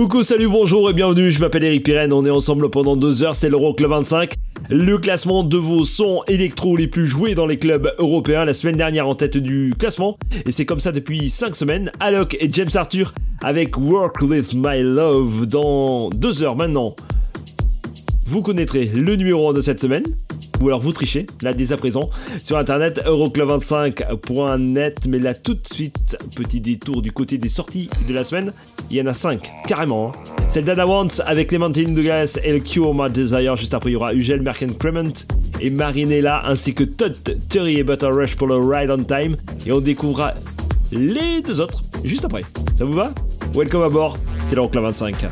Coucou, salut, bonjour et bienvenue, je m'appelle Eric Pirenne, on est ensemble pendant deux heures, c'est l'Euroclub 25, le classement de vos sons électro les plus joués dans les clubs européens, la semaine dernière en tête du classement, et c'est comme ça depuis 5 semaines, Alok et James Arthur avec Work With My Love dans deux heures maintenant. Vous connaîtrez le numéro 1 de cette semaine, ou alors vous trichez, là dès à présent, sur internet euroclub25.net. Mais là tout de suite, petit détour du côté des sorties de la semaine. Il y en a 5, carrément. hein. C'est le Dada Wants avec Clementine Douglas et le Cure My Desire. Juste après, il y aura Ugel Merken Crement et Marinella, ainsi que Todd Terry et Butter Rush pour le Ride on Time. Et on découvrira les deux autres juste après. Ça vous va? Welcome à bord, c'est l'Euroclub 25.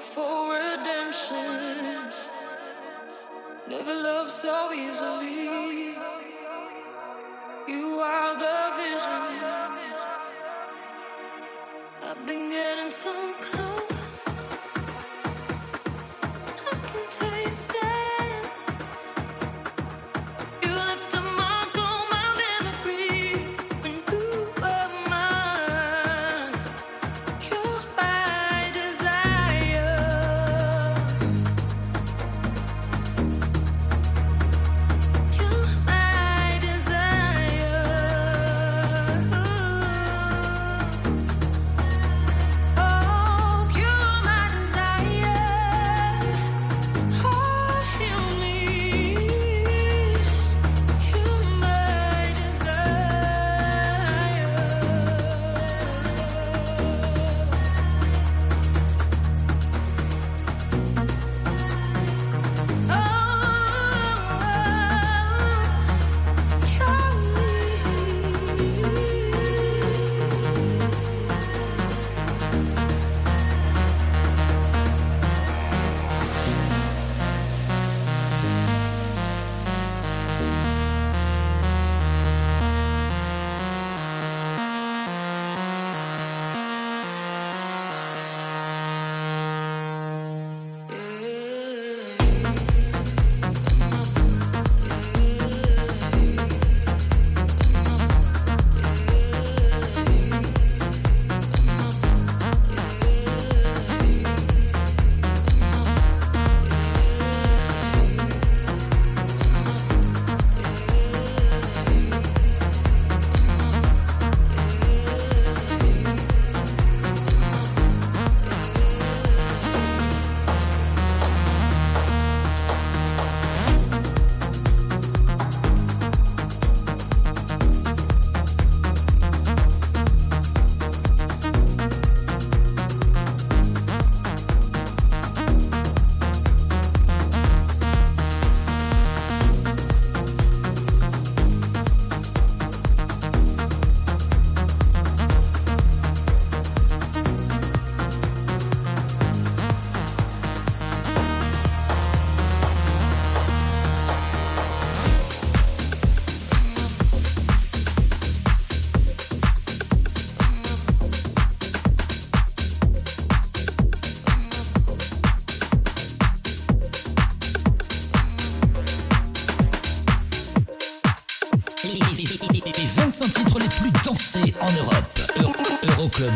for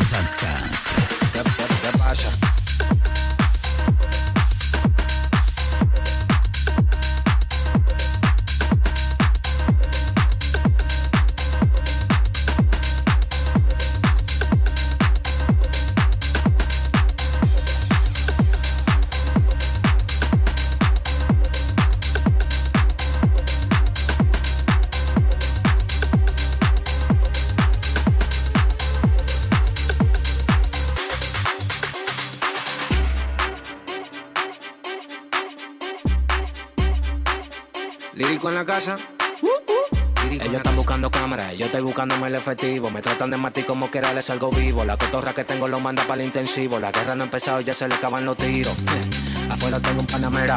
Sansa. Casa. Ellos están buscando cámaras, yo estoy buscándome el efectivo. Me tratan de matar como que les algo vivo. La cotorra que tengo lo manda para el intensivo. La guerra no ha empezado y ya se le acaban los tiros. Afuera tengo un panamera.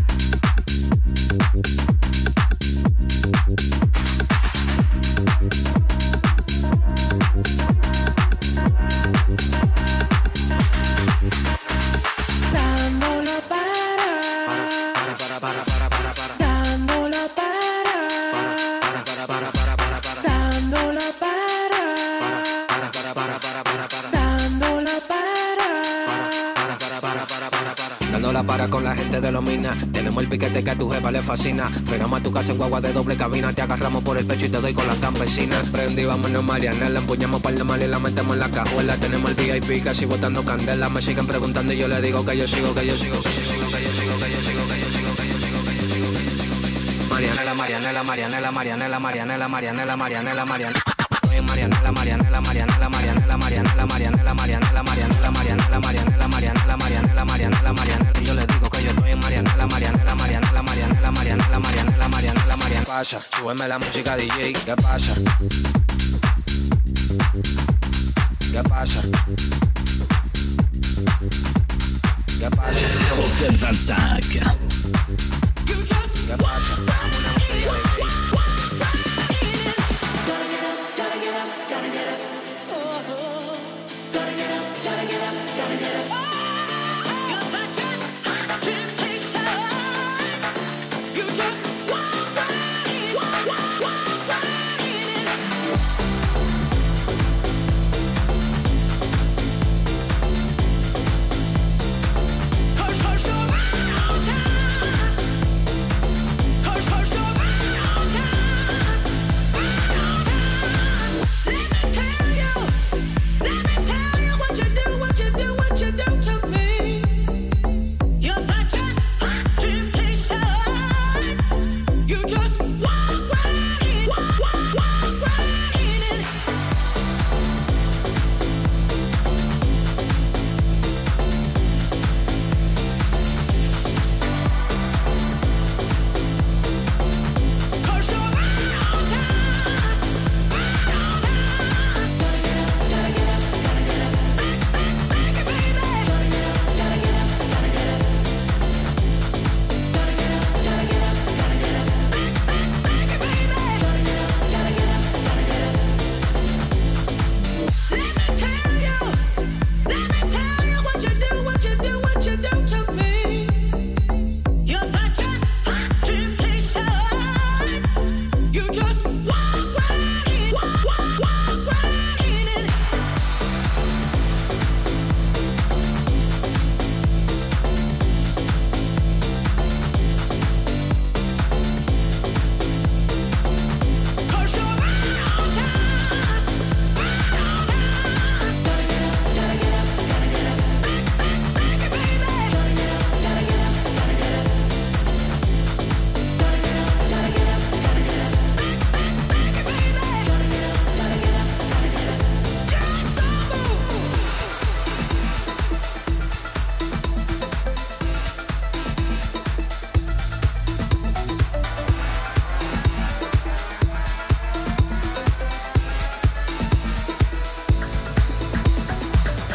Que a tu jefa le fascina. Frenamos a tu casa en guagua de doble cabina. Te agarramos por el pecho y te doy con las campesinas. Prendí, vámonos Marianela. Empuñamos par de mal y la metemos en la cajuela. Tenemos el VIP casi botando candela. Me siguen preguntando y yo le digo que yo sigo, que yo sigo, que yo sigo, que yo sigo, que yo sigo, que yo sigo, que yo sigo, que yo sigo. Marianela, Marianela, Marianela, Marianela, Marianela, Marianela, Marianela, Marianela. Marianela, Marianela, Marianela, Marianela, Marianela, Pasa, súbeme la música DJ, ¿qué pasa? ¿Qué pasa? ¿Qué pasa? Club 25. ¿Qué pasa?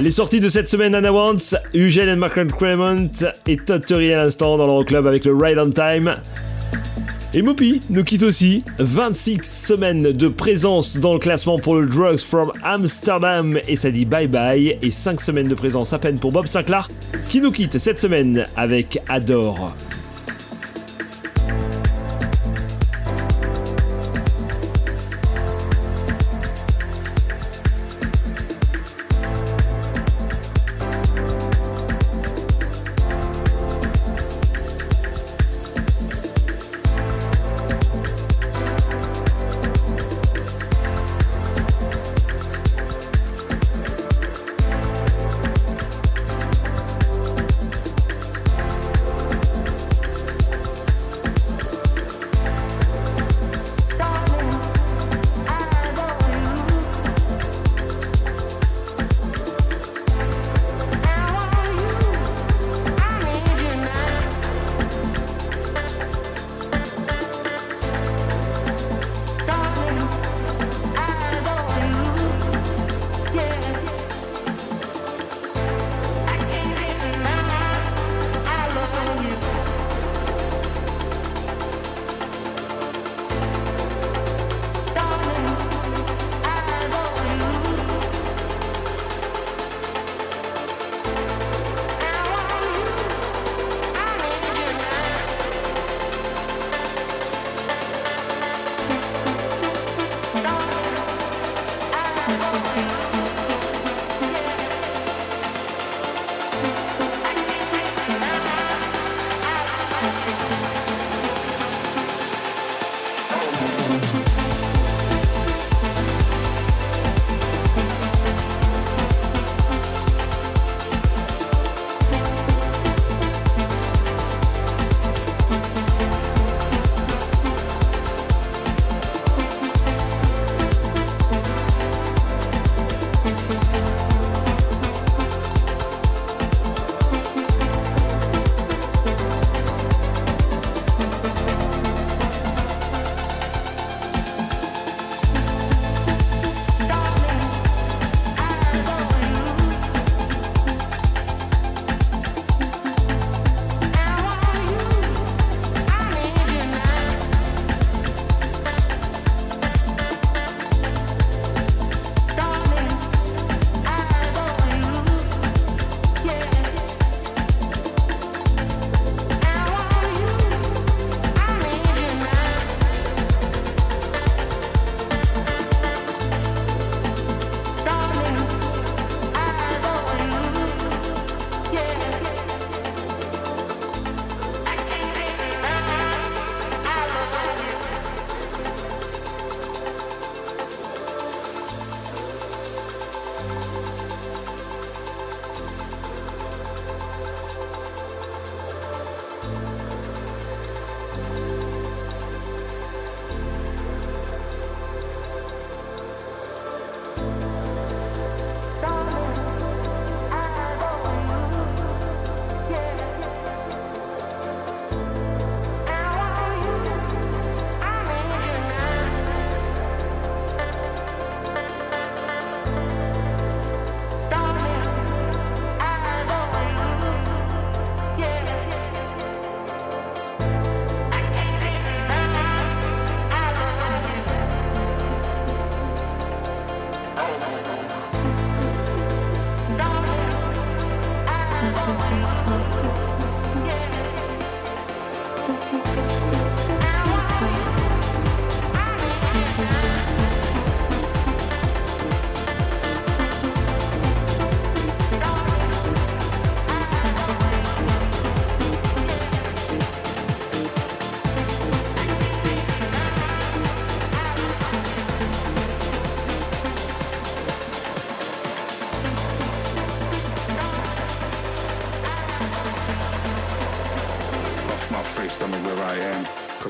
Les sorties de cette semaine, Anna Wants, Eugene and Mark Cremont et Todd à l'instant dans leur club avec le Ride on Time. Et Mopi nous quitte aussi. 26 semaines de présence dans le classement pour le Drugs from Amsterdam et ça dit bye bye. Et 5 semaines de présence à peine pour Bob Sinclair qui nous quitte cette semaine avec Adore.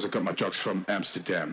I got my drugs from Amsterdam.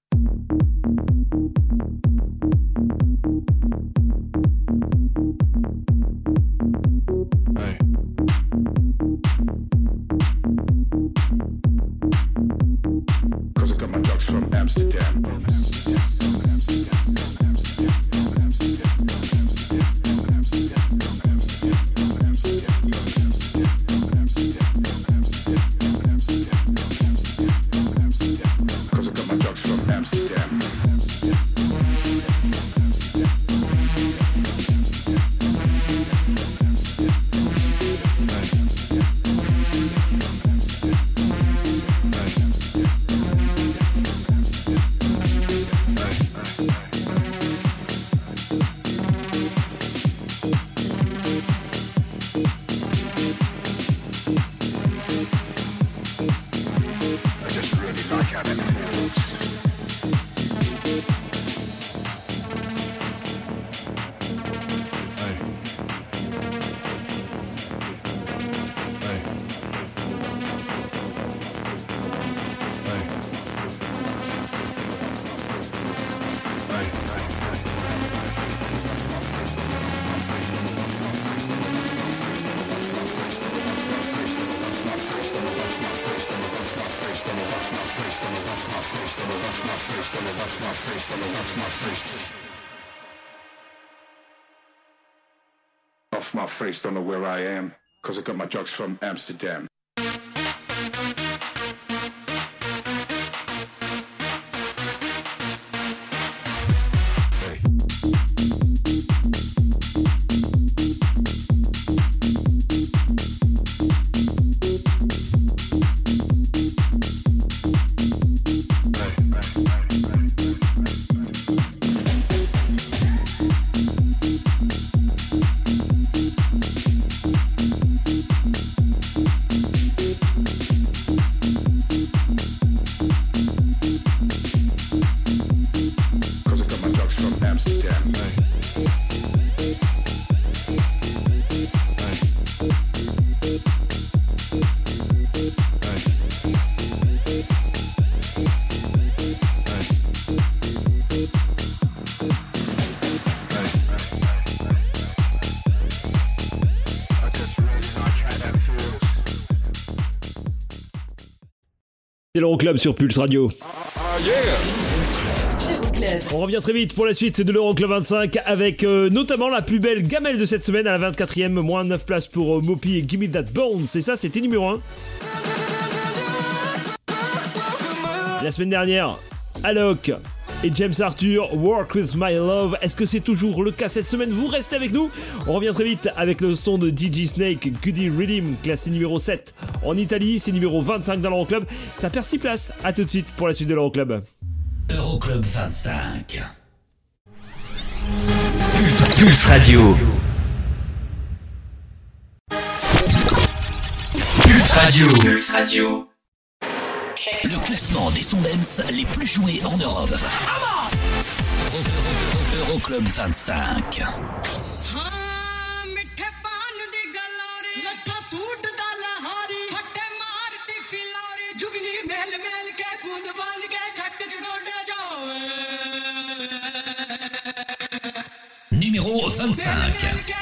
Don't know where I am, cause I got my drugs from Amsterdam. l'Euroclub sur Pulse Radio. On revient très vite pour la suite de l'Euroclub 25 avec euh, notamment la plus belle gamelle de cette semaine à la 24e, moins 9 places pour euh, Mopi et Gimme That Bones. C'est ça, c'était numéro 1. La semaine dernière, Alok et James Arthur, Work With My Love. Est-ce que c'est toujours le cas cette semaine? Vous restez avec nous. On revient très vite avec le son de DJ Snake, Goody Rhythm, classé numéro 7 en Italie. C'est numéro 25 dans l'Euroclub. Ça perd 6 places. A tout de suite pour la suite de l'Euroclub. Euroclub 25. Pulse, Pulse Radio. Pulse Radio. Pulse Radio. Le classement des sondens les plus joués en Europe. Euroclub 25. Numéro 25.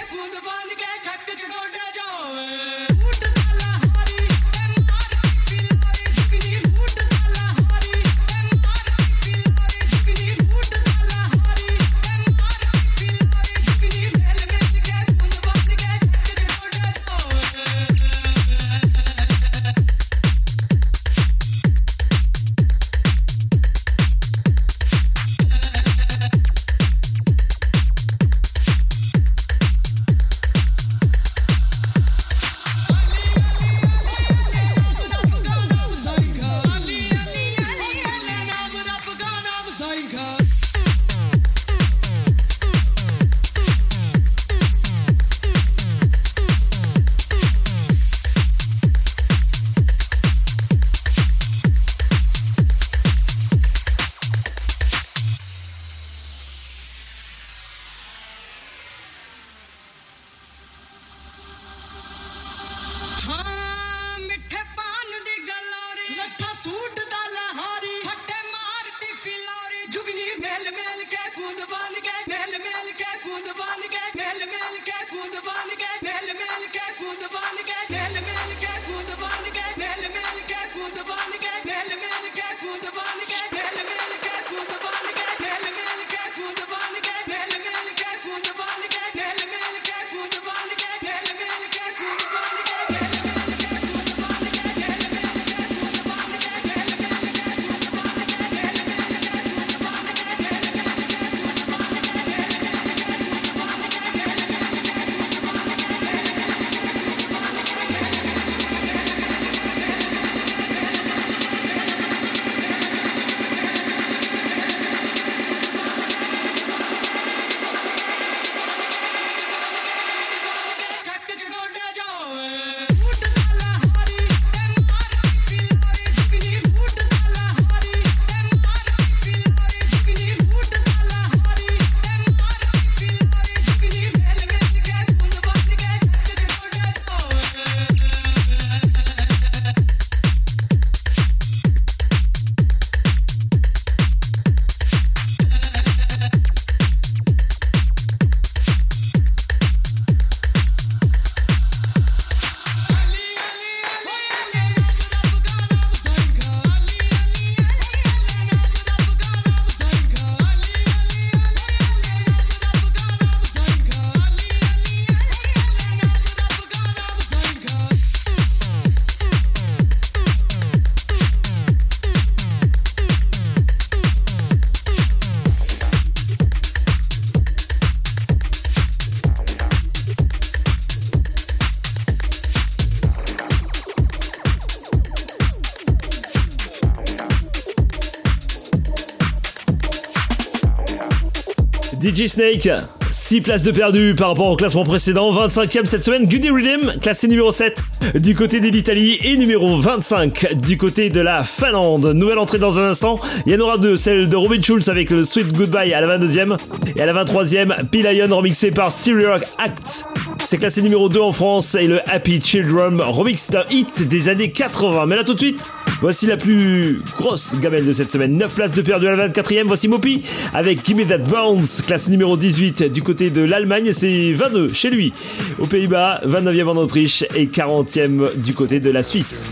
DJ Snake, 6 places de perdu par rapport au classement précédent. 25e cette semaine, Goody Rhythm, classé numéro 7 du côté de l'Italie et numéro 25 du côté de la Finlande. Nouvelle entrée dans un instant. Il y en aura deux, celle de Robin Schulz avec le Sweet Goodbye à la 22e et à la 23e, P-Lion remixé par Stereo Act. C'est classé numéro 2 en France et le Happy Children remix d'un hit des années 80. Mais là tout de suite, voici la plus grosse gamelle de cette semaine. 9 places de perdu à la 24e. Voici Mopi avec Gimme That Bounce, classé numéro 18 du côté de l'Allemagne. C'est 22 chez lui. Aux Pays-Bas, 29e en Autriche et 40e du côté de la Suisse.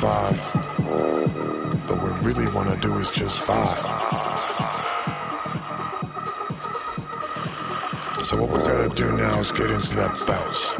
five, but what we really want to do is just five. So what we gotta do now is get into that bounce.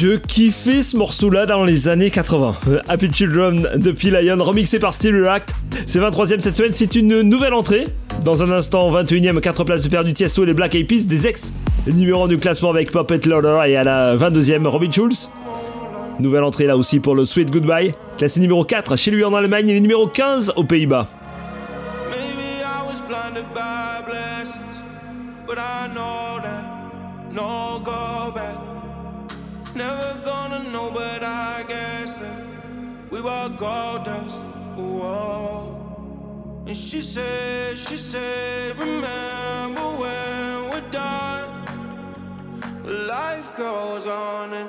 Je kiffais ce morceau-là dans les années 80. Euh, Happy Children de P. Lion, remixé par Steel React. C'est 23ème cette semaine, c'est une nouvelle entrée. Dans un instant, 21ème, 4 places de perdu Tiesto et les Black Eyed Peas, des ex numéro du classement avec Puppet Loader et à la 22ème, Robin Schulz. Nouvelle entrée là aussi pour le Sweet Goodbye, classé numéro 4 chez lui en Allemagne et numéro 15 aux Pays-Bas. But I know that no go back. Never gonna know, but I guess that we were gold dust. Whoa. And she said, she said, remember when we're done. Life goes on and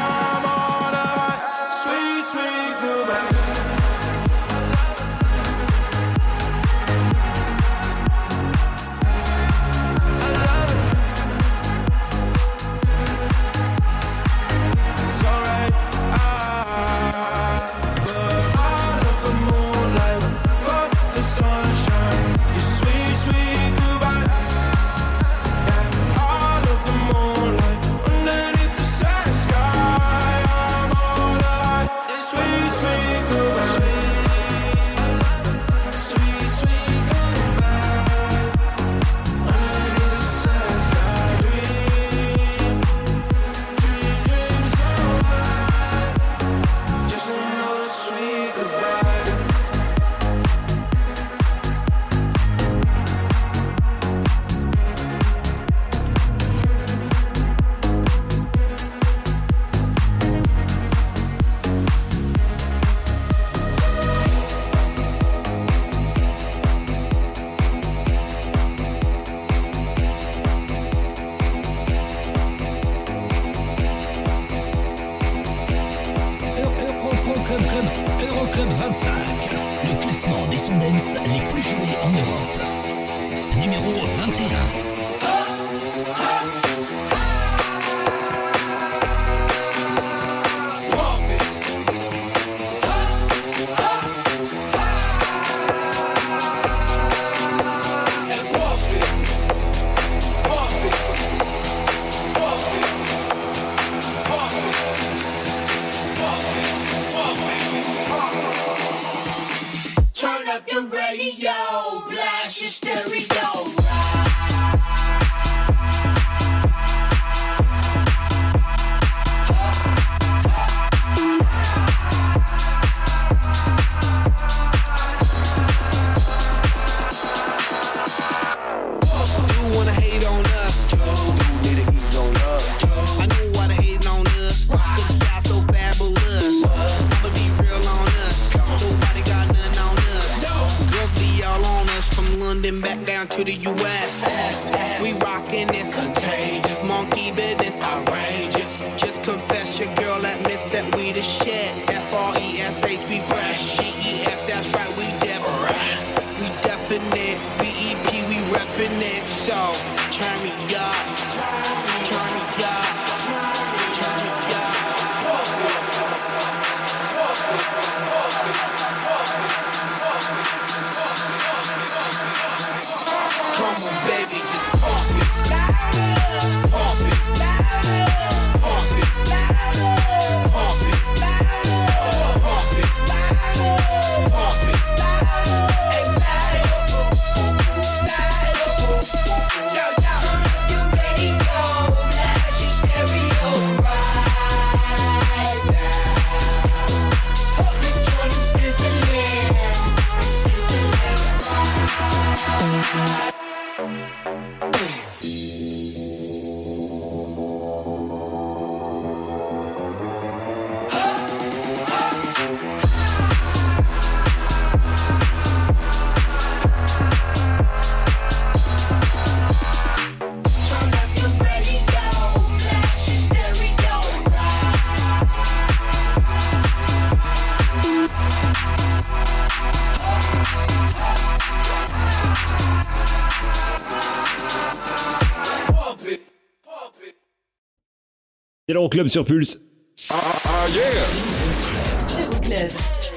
L'Euroclub sur Pulse.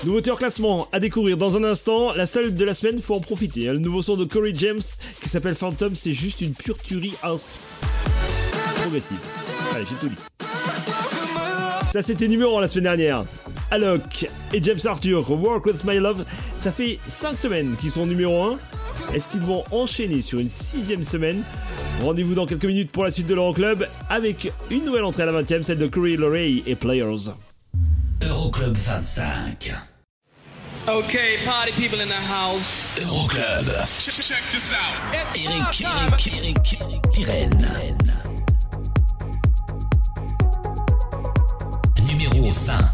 Nouveauté en classement à découvrir dans un instant. La seule de la semaine, faut en profiter. Le nouveau son de Corey James qui s'appelle Phantom, c'est juste une pure tuerie house. Progressive. Allez, j'ai tout dit. Ça, c'était numéro 1 la semaine dernière. Alok et James Arthur, Work With My Love, ça fait 5 semaines qu'ils sont numéro 1. Est-ce qu'ils vont enchaîner sur une sixième semaine? Rendez-vous dans quelques minutes pour la suite de l'Euroclub avec une nouvelle entrée à la 20ème, celle de Corey Lorray et Players. Euroclub 25. Okay, party people in the house. Euroclub. Check, check this out. Eric, Eric, Eric, Pirenne. Numéro 20.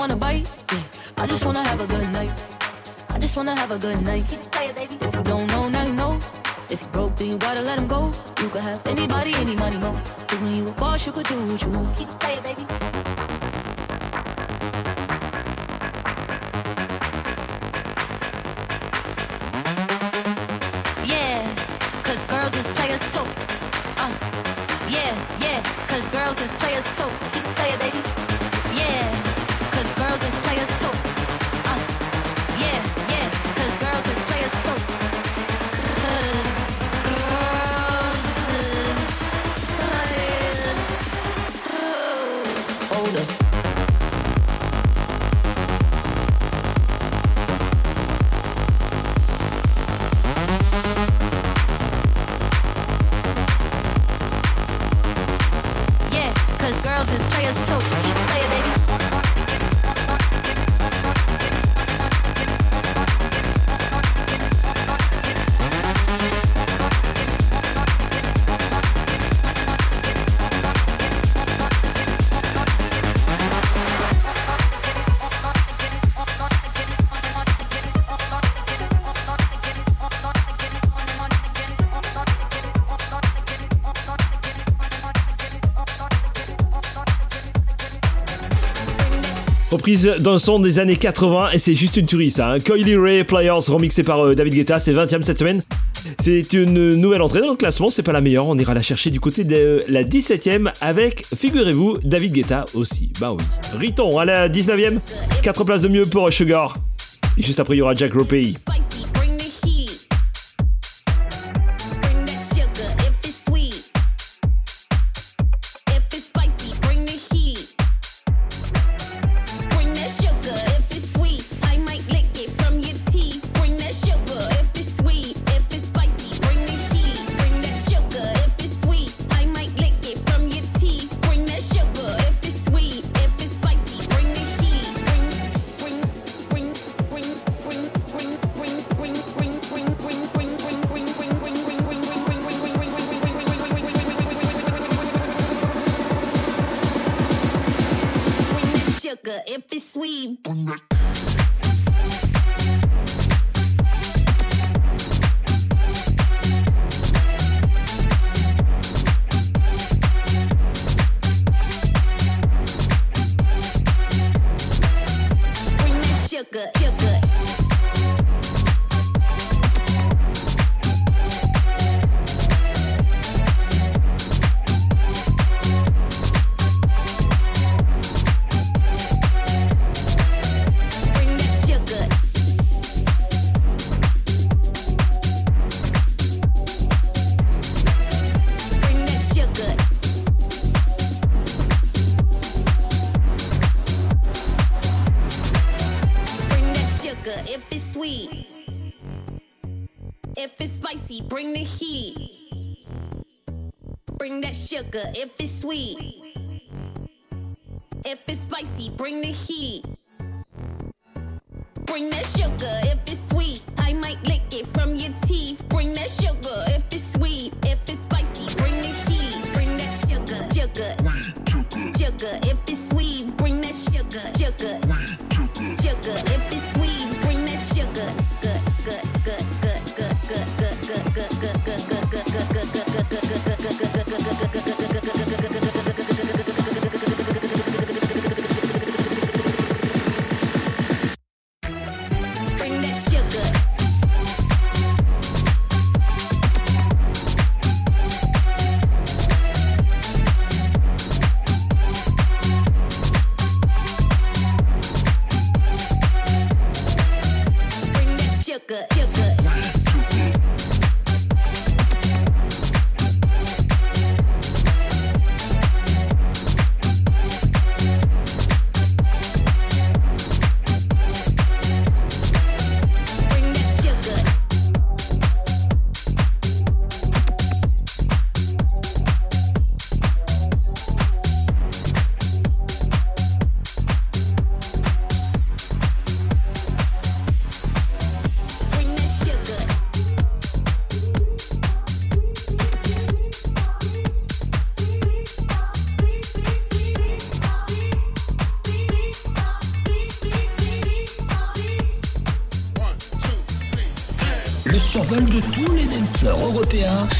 Wanna bite. Yeah, I just wanna have a good night. I just wanna have a good night. Reprise d'un son des années 80 et c'est juste une tuerie ça. Coily Ray Players remixé par euh, David Guetta, c'est 20ème cette semaine. C'est une nouvelle entrée dans le classement, c'est pas la meilleure, on ira la chercher du côté de la 17ème avec, figurez-vous, David Guetta aussi. Bah oui. Riton à la 19ème, 4 places de mieux pour Sugar. Et juste après il y aura Jack Ropey. if it's sweet.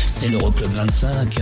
C'est l'Euroclub 25,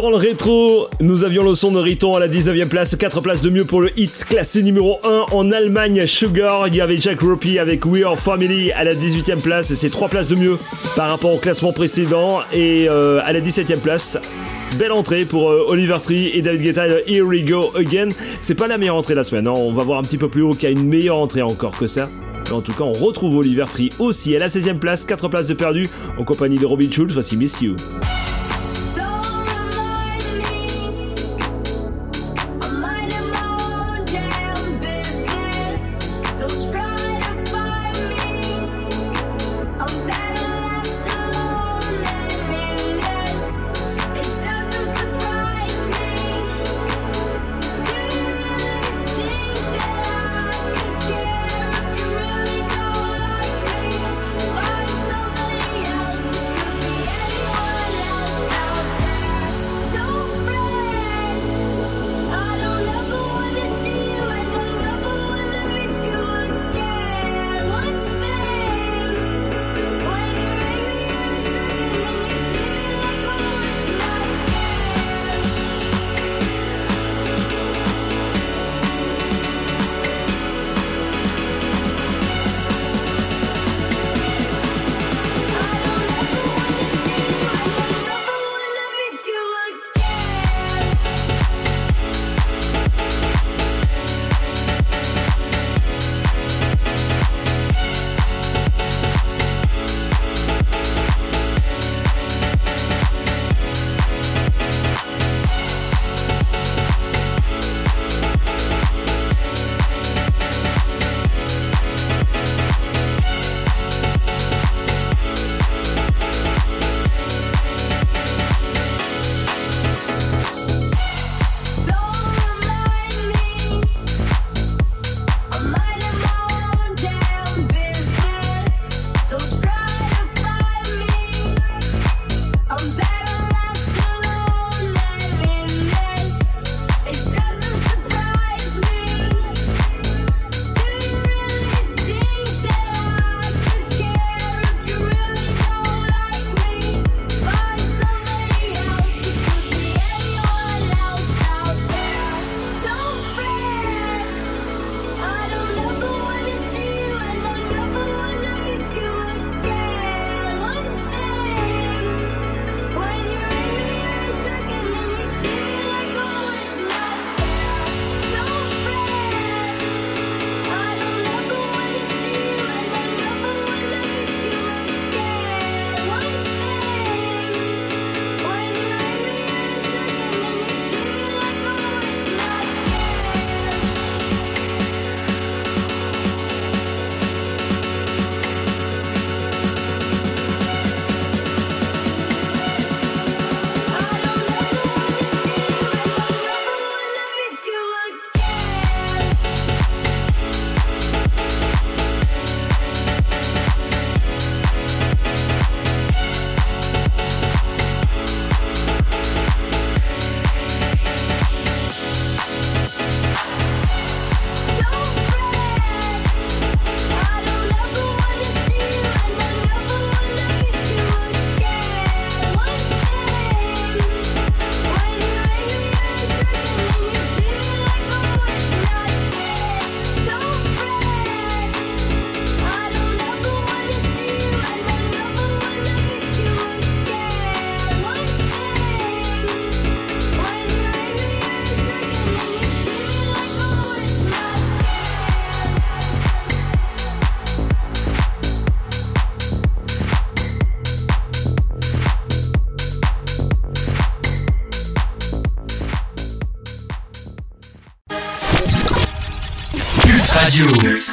Dans le rétro, nous avions le son de Riton à la 19e place, 4 places de mieux pour le hit classé numéro 1 en Allemagne, Sugar. Il y avait Jack Ropey avec We Are Family à la 18e place, et c'est 3 places de mieux par rapport au classement précédent. Et euh, à la 17e place, Belle entrée pour euh, Oliver Tree et David Guetta. Here we go again. C'est pas la meilleure entrée de la semaine. Hein. On va voir un petit peu plus haut qu'il y a une meilleure entrée encore que ça. En tout cas, on retrouve Oliver Tree aussi à la 16e place, 4 places de perdu, en compagnie de Robin Schulz. Voici Miss You.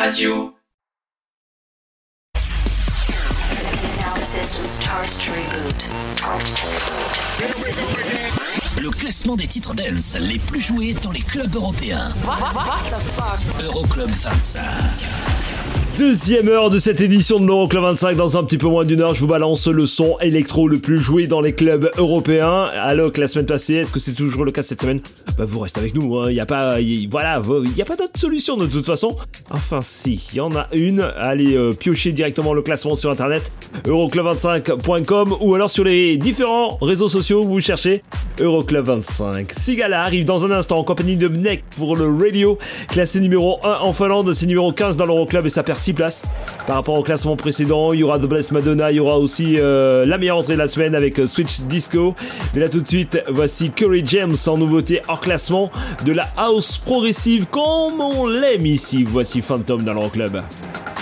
Radio. Le classement des titres dance les plus joués dans les clubs européens. Euroclub 25. Deuxième heure de cette édition de l'Euroclub 25. Dans un petit peu moins d'une heure, je vous balance le son électro le plus joué dans les clubs européens. Alors la semaine passée, est-ce que c'est toujours le cas cette semaine? Bah vous restez avec nous. Il hein. n'y a pas, voilà, il y a pas d'autre solution de toute façon. Enfin si, il y en a une. Allez euh, piocher directement le classement sur internet euroclub25.com ou alors sur les différents réseaux sociaux où vous cherchez Euroclub 25. Sigala arrive dans un instant en compagnie de Mnek pour le radio, classé numéro 1 en Finlande, c'est numéro 15 dans l'Euroclub et ça perd 6 places par rapport au classement précédent. Il y aura The Blessed Madonna, il y aura aussi euh, la meilleure entrée de la semaine avec euh, Switch Disco. Mais là tout de suite, voici Curry James en nouveauté hors classement de la house progressive comme on l'aime ici. Voici Phantom dans l'Euroclub. c'est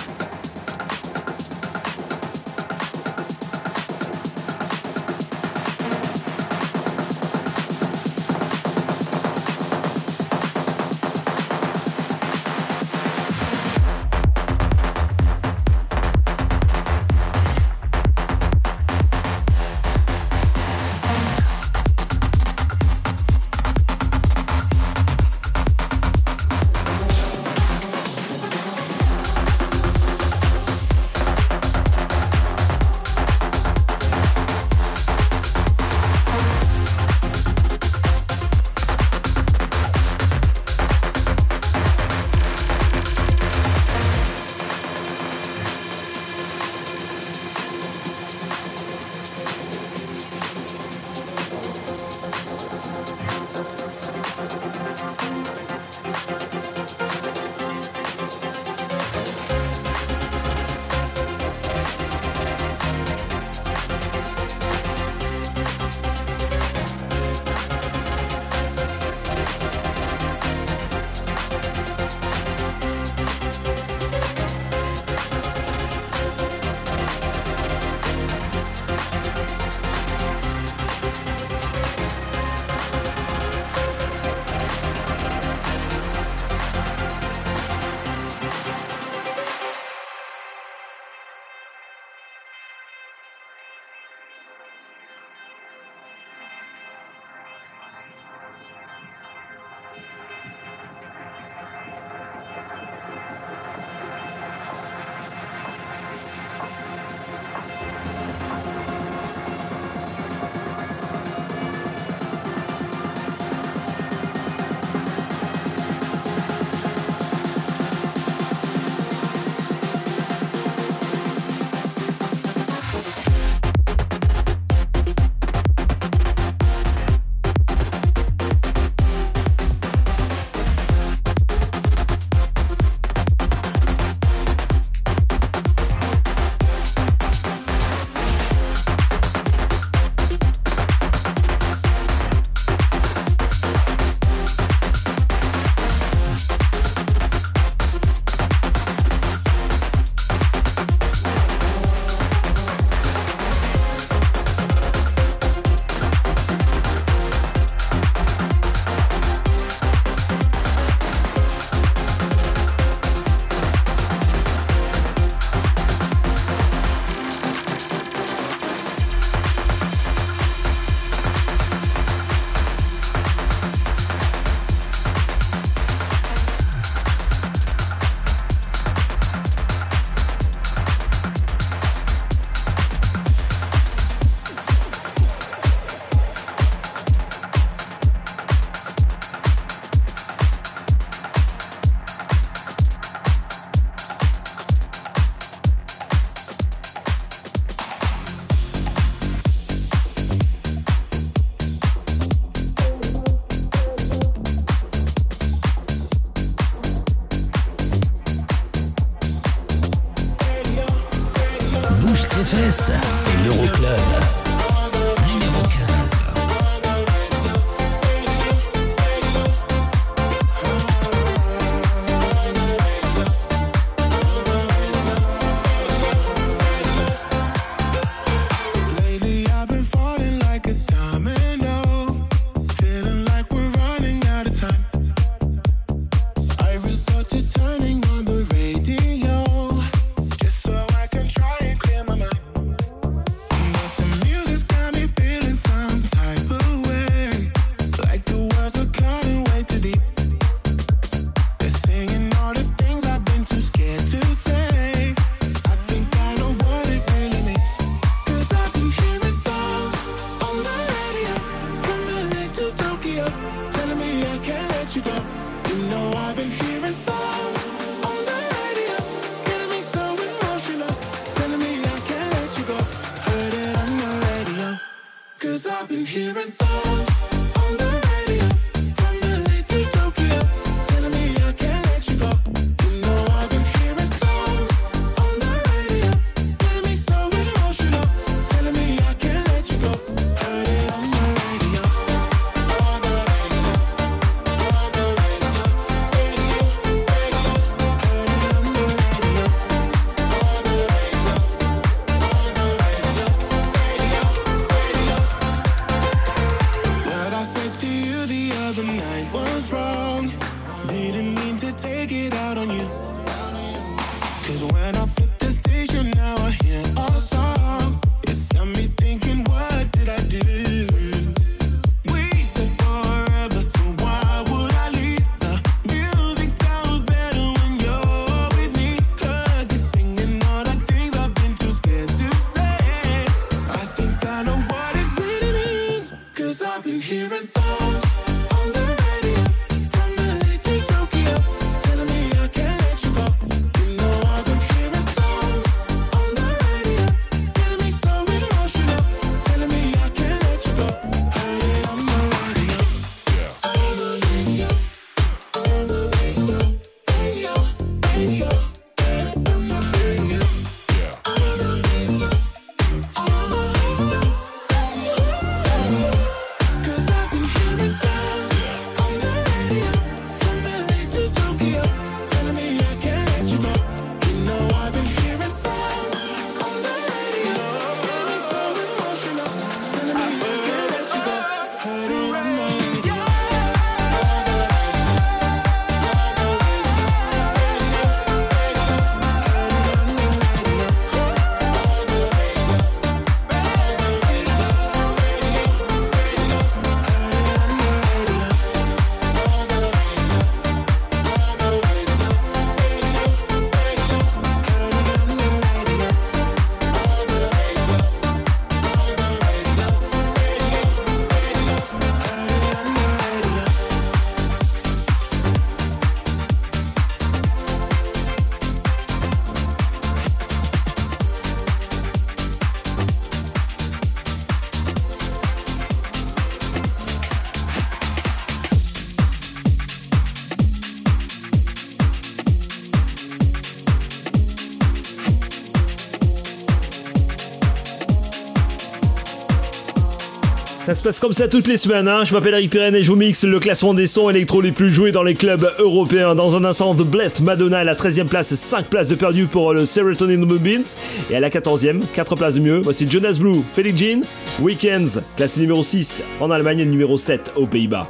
Ça se passe comme ça toutes les semaines. Hein. Je m'appelle Eric Pirenne et je vous mixe le classement des sons électro les plus joués dans les clubs européens. Dans un instant, The Blessed Madonna à la 13e place, 5 places de perdu pour le Serotonin Movement. Et à la 14e, 4 places de mieux. Voici Jonas Blue, Felix Jean, Weekends, classe numéro 6 en Allemagne et numéro 7 aux Pays-Bas.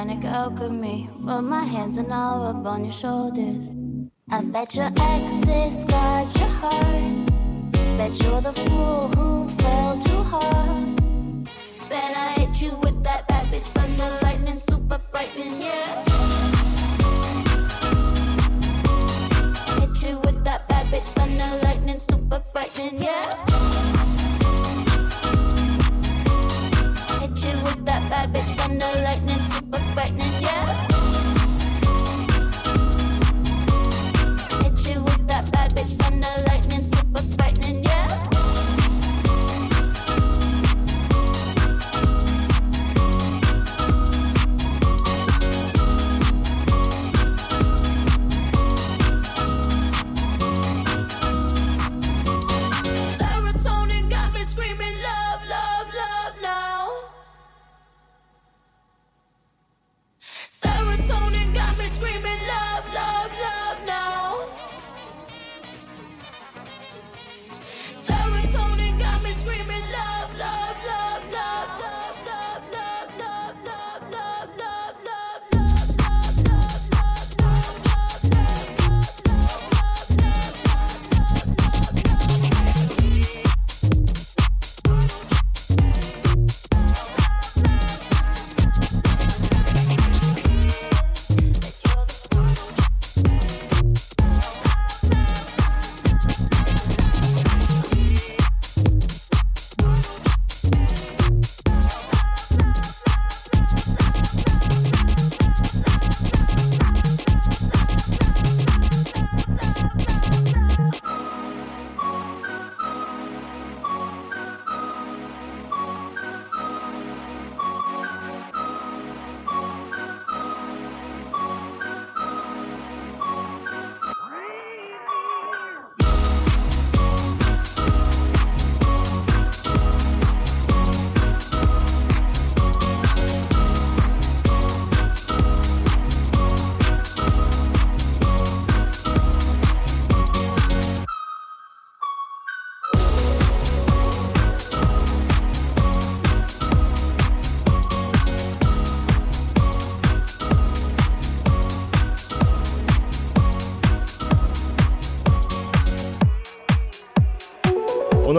organic oh, alchemy. Put my hands are now up on your shoulders. I bet your exes got your heart. Bet you're the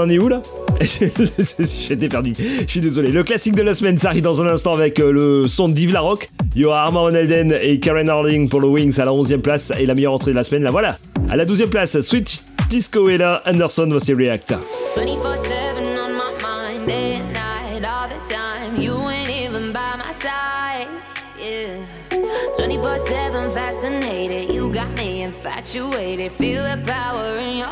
en est où là J'étais perdu. Je suis désolé. Le classique de la semaine, ça arrive dans un instant avec euh, le son d'Yves Larocque. Il y aura Armand Van et Karen Harding pour le Wings à la 11 e place et la meilleure entrée de la semaine, la voilà. À la 12 e place, Switch Disco et là, Anderson, voici React. 24-7 on my mind, night, all the time. You ain't even by my side. Yeah. 24 7 fascinated. You got me infatuated. Feel the power in your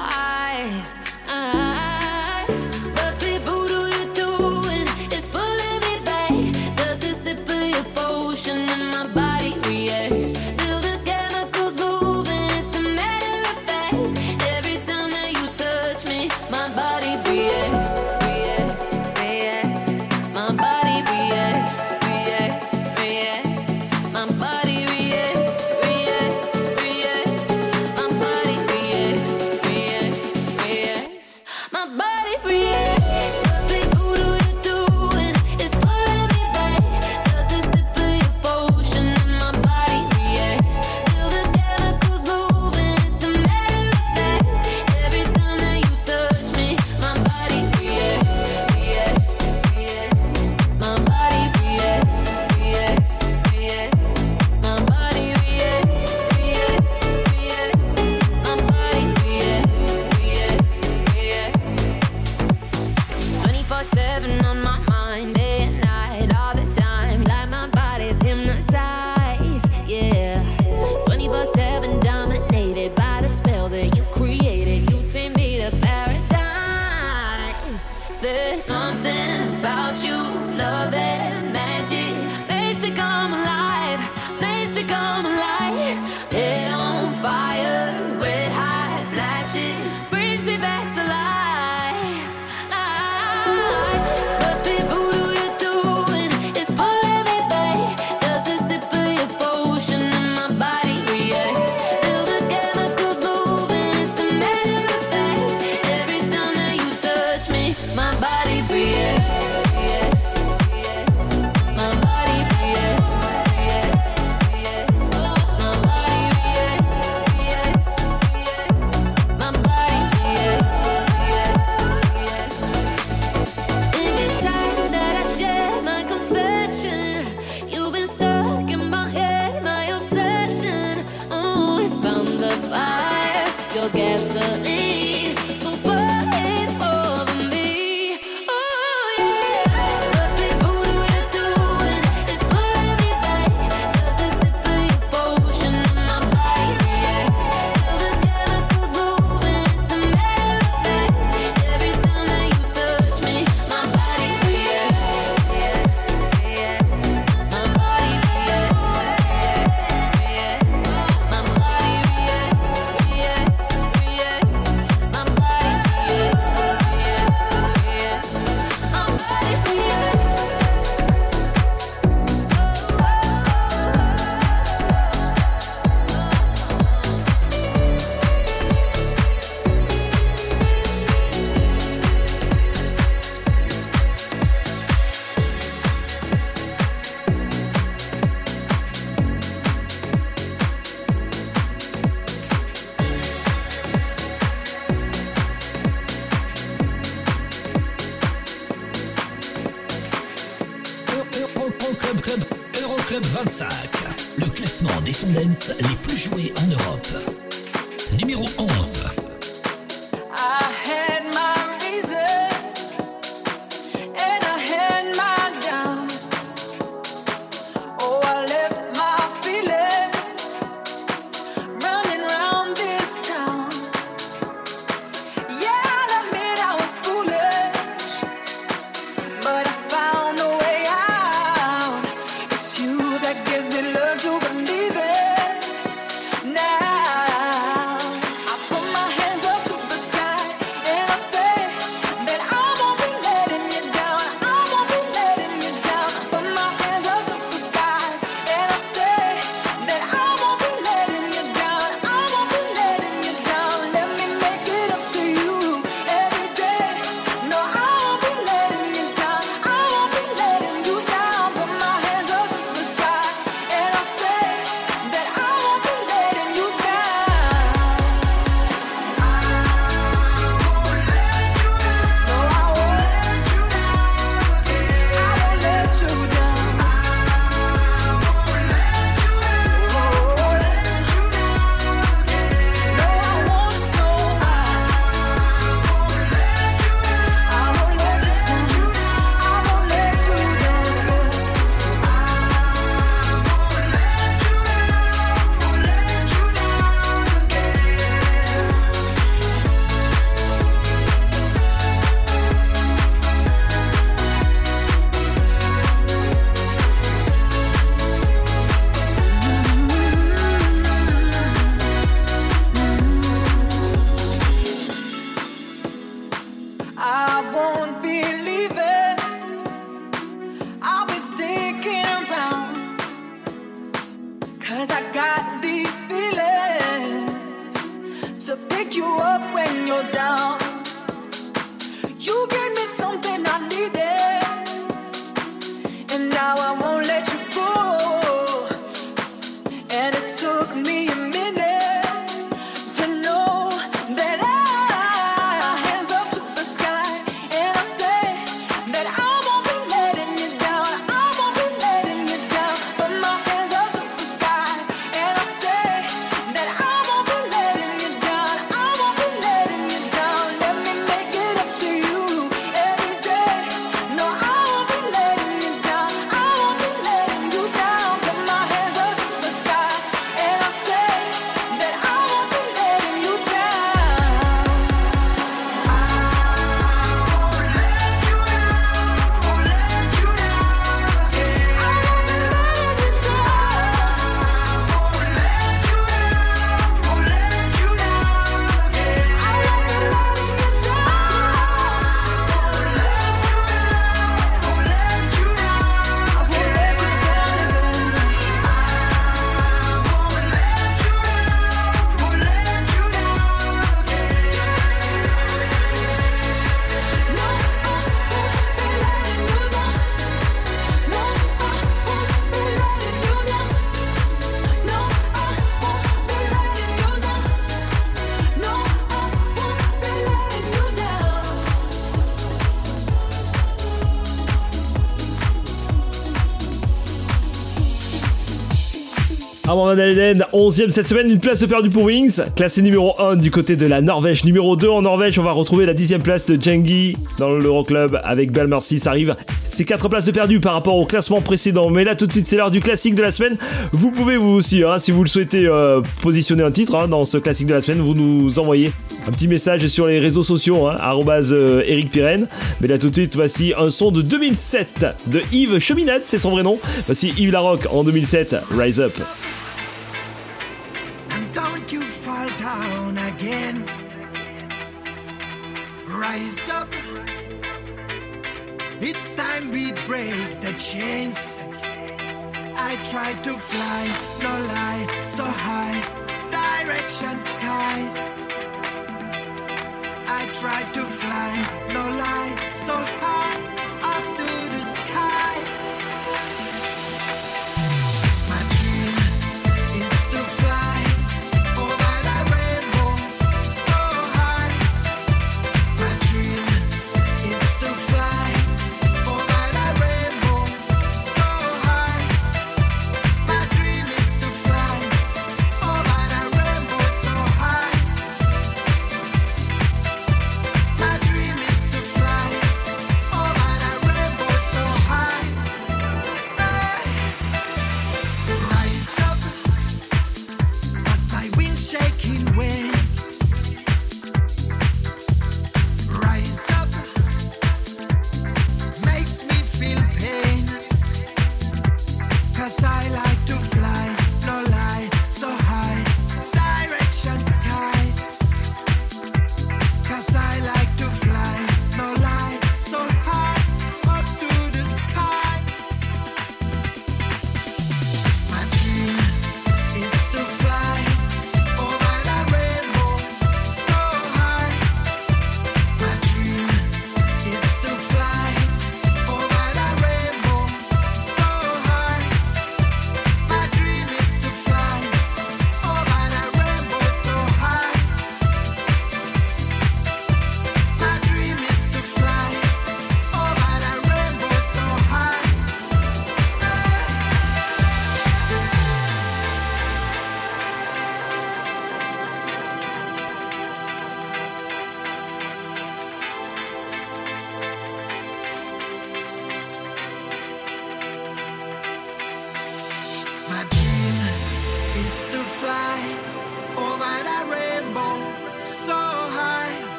Armand Van Helden, 11ème cette semaine, une place de perdu pour Wings, classé numéro 1 du côté de la Norvège. Numéro 2 en Norvège, on va retrouver la 10ème place de Jengi dans l'Euroclub avec Belle Mercy. Ça arrive, c'est 4 places de perdu par rapport au classement précédent. Mais là, tout de suite, c'est l'heure du classique de la semaine. Vous pouvez, vous aussi, hein, si vous le souhaitez, euh, positionner un titre hein, dans ce classique de la semaine, vous nous envoyez un petit message sur les réseaux sociaux, hein, euh, Eric Pirenne. Mais là, tout de suite, voici un son de 2007 de Yves Cheminade, c'est son vrai nom. Voici Yves Larocque en 2007, Rise Up.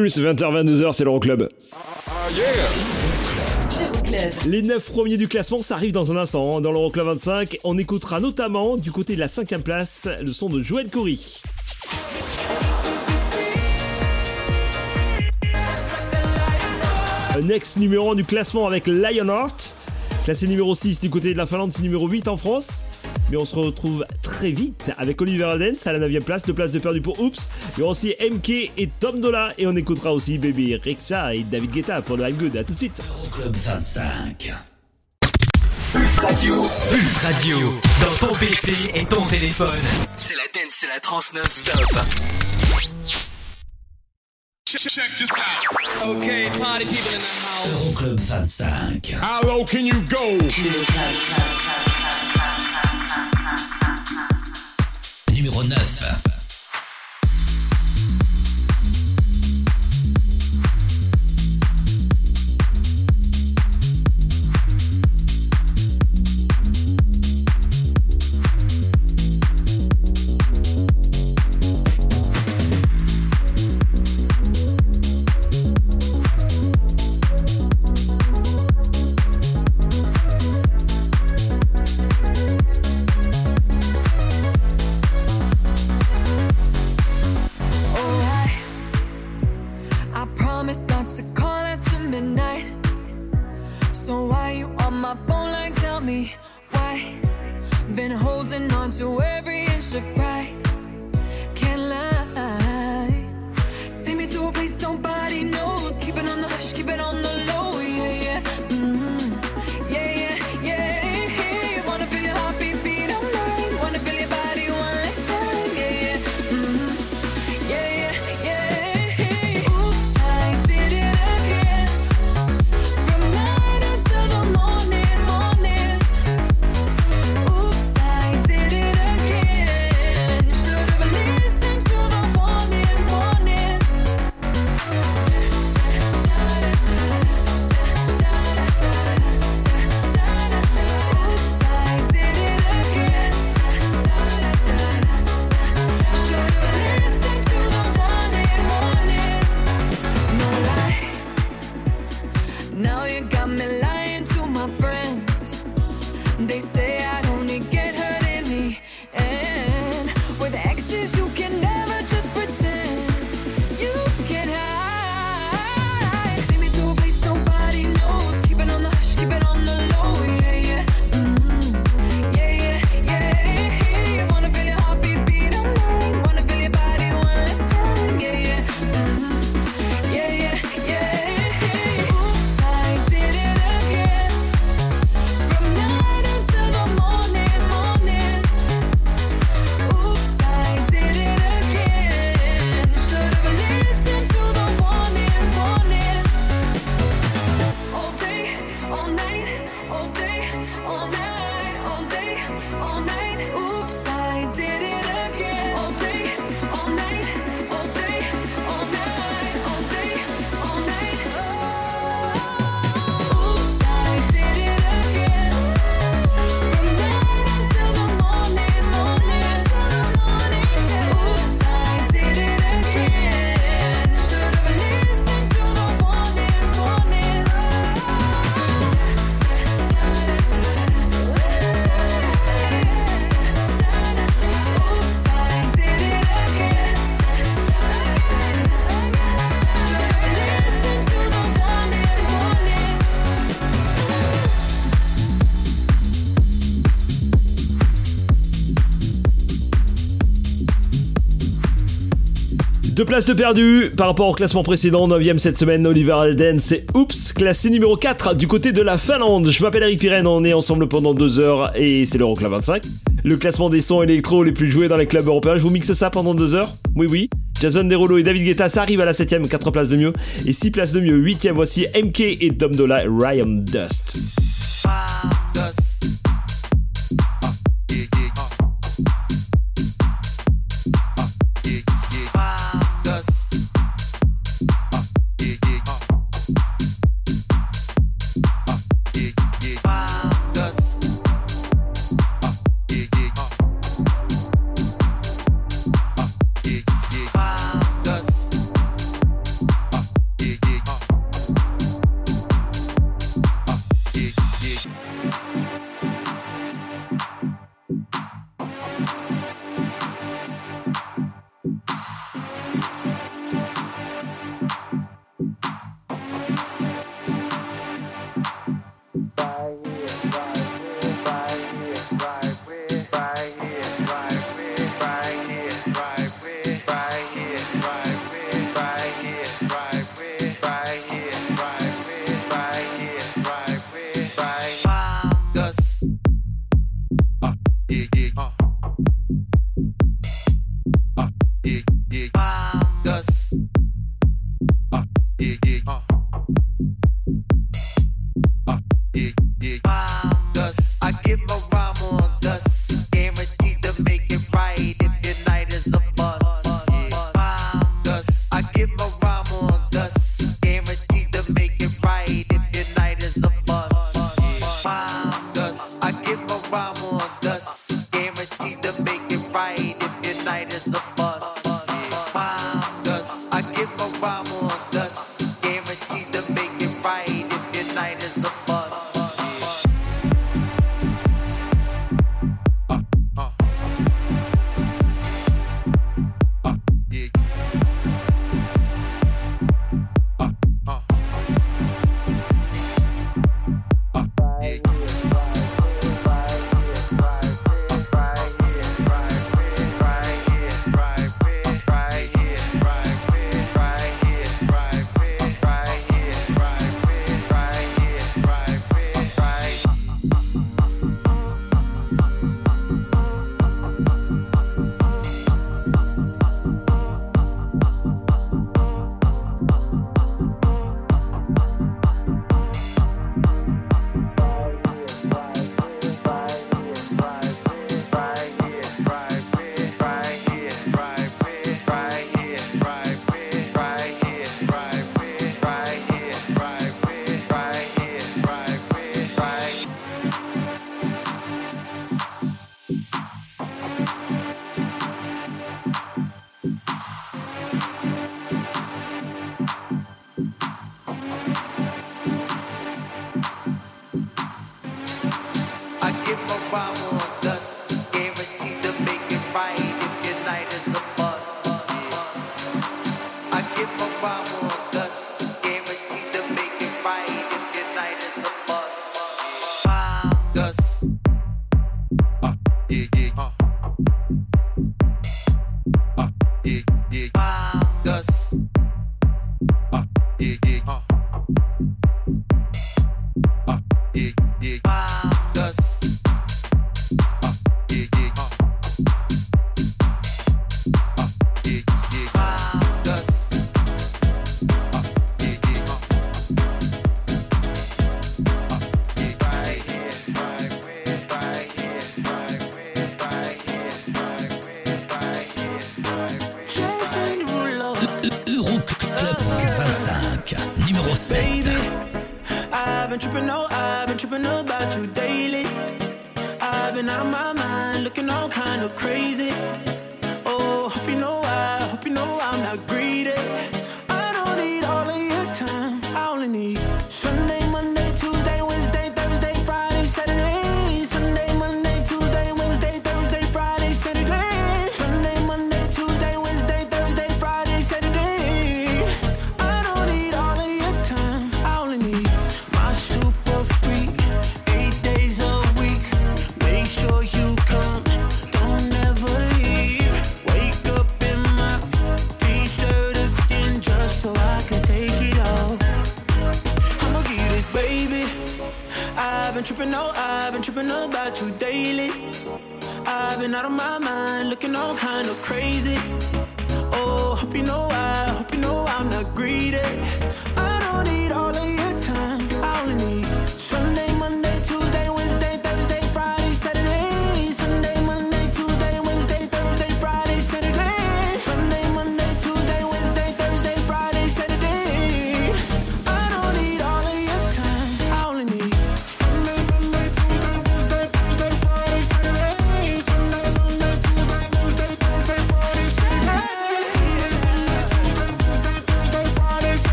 Plus 20h-22h, c'est l'Euroclub. Euroclub. Les 9 premiers du classement, ça arrive dans un instant. hein. Dans l'Euroclub 25, on écoutera notamment, du côté de la 5 place, le son de Joël Corey. Un ex numéro 1 du classement avec Lionheart. Classé numéro 6 du côté de la Finlande, c'est numéro 8 en France. Mais on se retrouve très vite avec Oliver Aldens à la 9 place, deux places de perdu pour Oops. Il y aura aussi MK et Tom Dola. Et on écoutera aussi Baby Rexa et David Guetta pour le I'm Good. A tout de suite. Euroclub 25. Pulse Radio. Pulse Radio. Dans ton PC et ton téléphone. C'est la dance, c'est la trans non-stop. Check this out. Okay, party people in the house. Euroclub 25. How low can you go? Numéro 9. Deux places de perdu par rapport au classement précédent, 9ème cette semaine, Oliver Alden, c'est Oups, classé numéro 4 du côté de la Finlande. Je m'appelle Eric Pirenne, on est ensemble pendant deux heures et c'est l'Euroclub 25. Le classement des sons électro les plus joués dans les clubs européens, je vous mixe ça pendant deux heures Oui, oui. Jason Derulo et David Guetta, ça arrive à la 7ème, 4 places de mieux et 6 places de mieux. 8ème, voici MK et Dom Dola, Ryan Dust. Baby, I've been tripping, oh, I've been tripping about you daily. I've been out of my mind, looking all kind of crazy.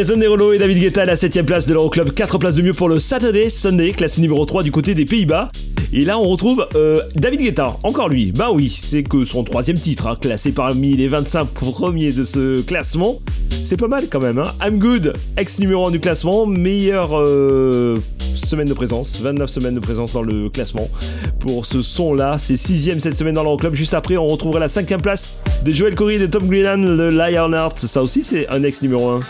Jason Derulo et David Guetta à la 7ème place de l'Euroclub, 4 places de mieux pour le Saturday Sunday, classé numéro 3 du côté des Pays-Bas. Et là, on retrouve euh, David Guetta, encore lui. Bah oui, c'est que son troisième titre, hein, classé parmi les 25 premiers de ce classement. C'est pas mal quand même. Hein. I'm Good, ex numéro 1 du classement, meilleure euh, semaine de présence, 29 semaines de présence dans le classement. Pour ce son-là, c'est 6ème cette semaine dans l'Euroclub. Juste après, on retrouvera la 5ème place de Joel Corey de Tom Greenan le Lionheart. Ça aussi, c'est un ex numéro 1.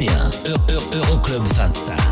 Les clubs européens. Eu- Eu- Euroclub 25.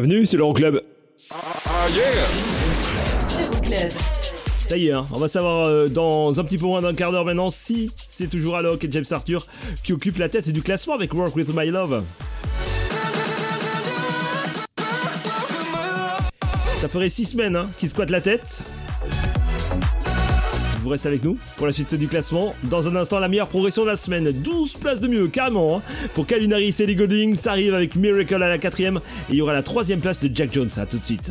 Bienvenue, c'est l'Euroclub. Euroclub. Ça y est, hein, on va savoir euh, dans un petit peu moins d'un quart d'heure maintenant si c'est toujours Alok et James Arthur qui occupent la tête du classement avec Work With My Love. Ça ferait 6 semaines hein, qu'ils squattent la tête. Vous restez avec nous pour la suite du classement. Dans un instant, la meilleure progression de la semaine. 12 places de mieux, carrément. hein. Pour Calvin Harris et Ellie Goulding, ça arrive avec Miracle à la quatrième. Et il y aura la troisième place de Jack Jones. À tout de suite.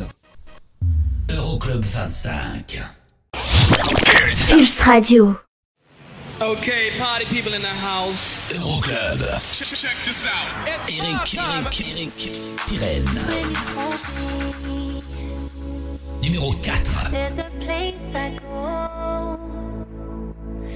Euroclub 25. Pulse Radio. Okay, party people in the house. Euroclub. Check this out. Eric, Eric, Eric, Pirenne. Numéro 4. There's a place I go.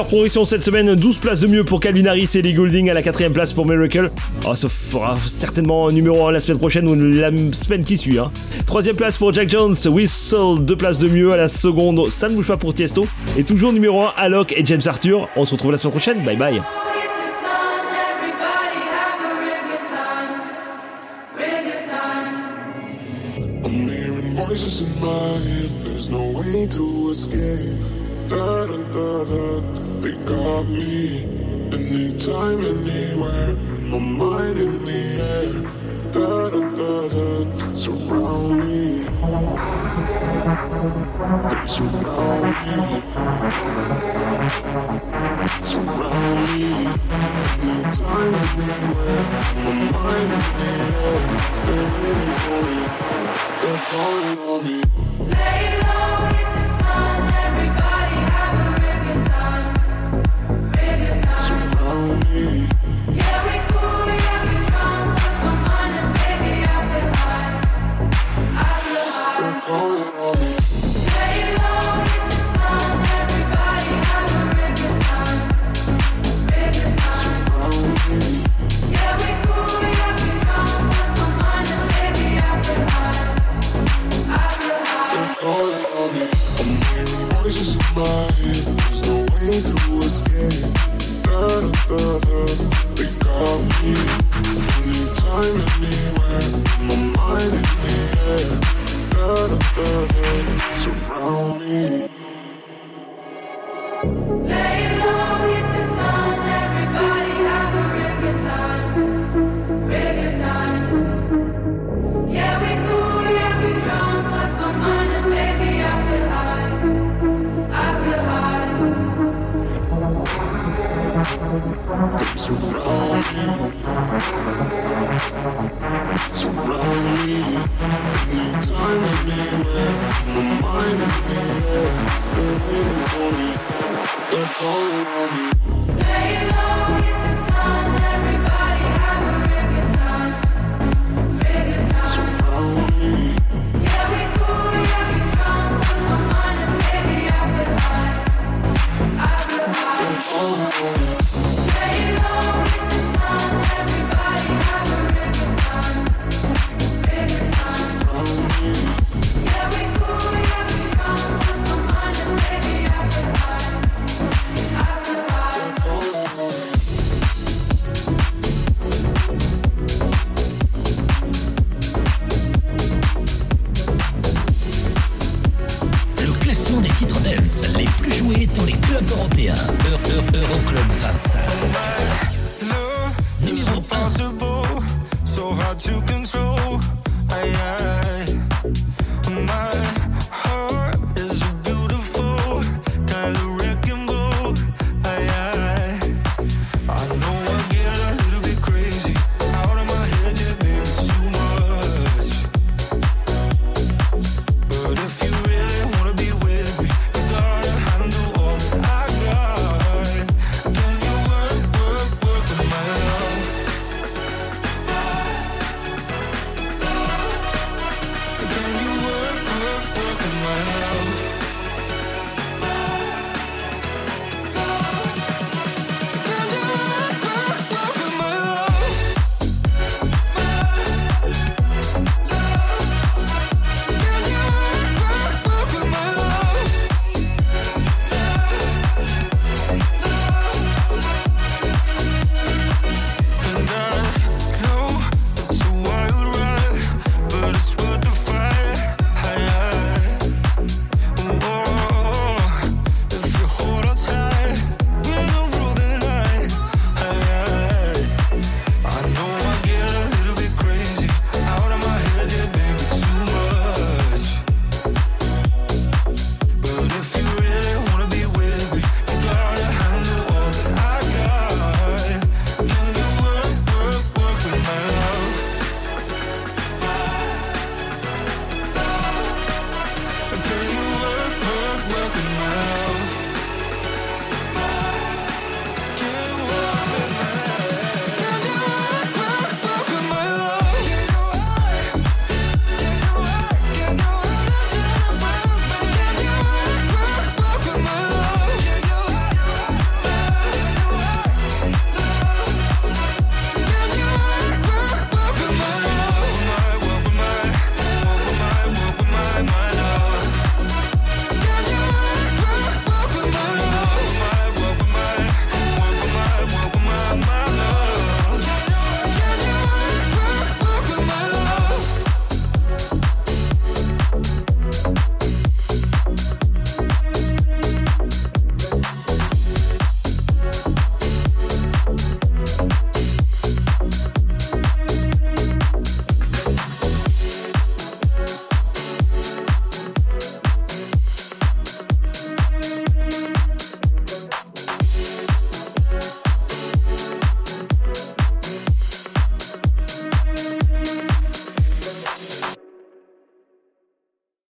meilleure progression cette semaine, 12 places de mieux pour Calvin Harris et Lee Goulding à la quatrième place pour Miracle. Oh, ça fera certainement numéro 1 la semaine prochaine ou la semaine qui suit. Hein. Troisième place pour Jack Jones, Whistle, deux places de mieux à la seconde, ça ne bouge pas pour Tiesto. Et toujours numéro 1, Alok et James Arthur. On se retrouve la semaine prochaine, bye bye. Time to be the. They're waiting for me, they're calling on me. Lay low,